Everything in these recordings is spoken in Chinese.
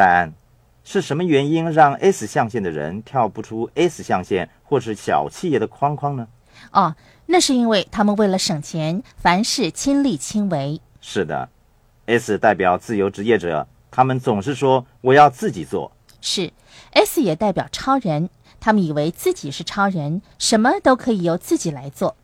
戴安，是什么原因让 S 象限的人跳不出 S 象限或是小企业的框框呢？哦，那是因为他们为了省钱，凡事亲力亲为。是的，S 代表自由职业者，他们总是说我要自己做。是，S 也代表超人，他们以为自己是超人，什么都可以由自己来做。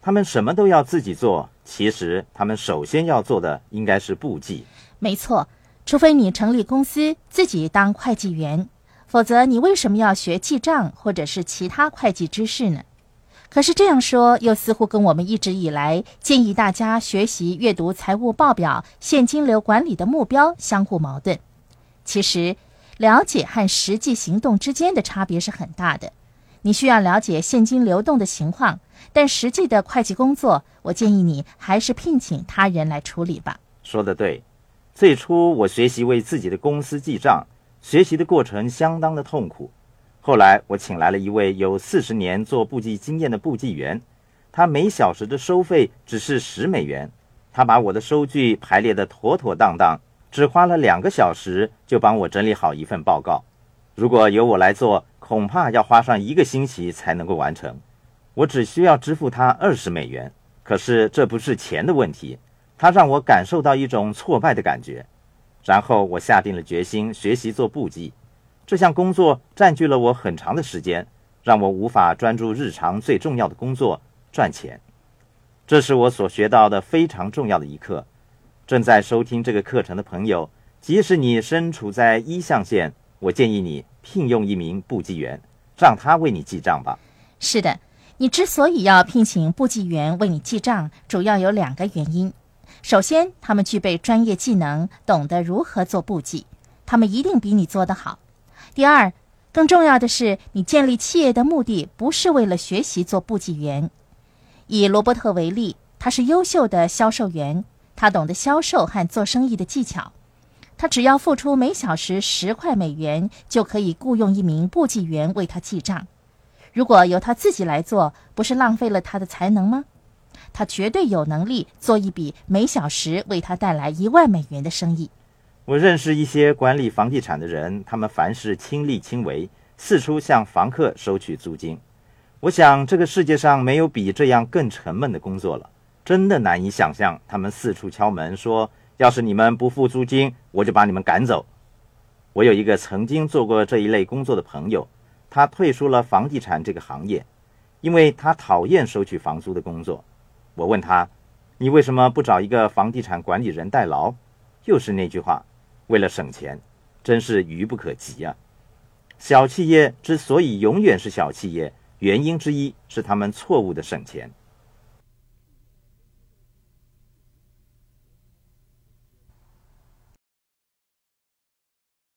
他们什么都要自己做，其实他们首先要做的应该是簿记。没错，除非你成立公司自己当会计员，否则你为什么要学记账或者是其他会计知识呢？可是这样说，又似乎跟我们一直以来建议大家学习阅读财务报表、现金流管理的目标相互矛盾。其实，了解和实际行动之间的差别是很大的。你需要了解现金流动的情况，但实际的会计工作，我建议你还是聘请他人来处理吧。说的对，最初我学习为自己的公司记账，学习的过程相当的痛苦。后来我请来了一位有四十年做簿记经验的簿记员，他每小时的收费只是十美元，他把我的收据排列得妥妥当当，只花了两个小时就帮我整理好一份报告。如果由我来做，恐怕要花上一个星期才能够完成。我只需要支付他二十美元，可是这不是钱的问题，他让我感受到一种挫败的感觉。然后我下定了决心学习做簿记。这项工作占据了我很长的时间，让我无法专注日常最重要的工作——赚钱。这是我所学到的非常重要的一课。正在收听这个课程的朋友，即使你身处在一象限，我建议你聘用一名簿记员，让他为你记账吧。是的，你之所以要聘请簿记员为你记账，主要有两个原因。首先，他们具备专业技能，懂得如何做簿记，他们一定比你做得好。第二，更重要的是，你建立企业的目的不是为了学习做簿记员。以罗伯特为例，他是优秀的销售员，他懂得销售和做生意的技巧。他只要付出每小时十块美元，就可以雇佣一名簿记员为他记账。如果由他自己来做，不是浪费了他的才能吗？他绝对有能力做一笔每小时为他带来一万美元的生意。我认识一些管理房地产的人，他们凡事亲力亲为，四处向房客收取租金。我想，这个世界上没有比这样更沉闷的工作了。真的难以想象，他们四处敲门说：“要是你们不付租金，我就把你们赶走。”我有一个曾经做过这一类工作的朋友，他退出了房地产这个行业，因为他讨厌收取房租的工作。我问他：“你为什么不找一个房地产管理人代劳？”又是那句话。为了省钱，真是愚不可及啊！小企业之所以永远是小企业，原因之一是他们错误的省钱。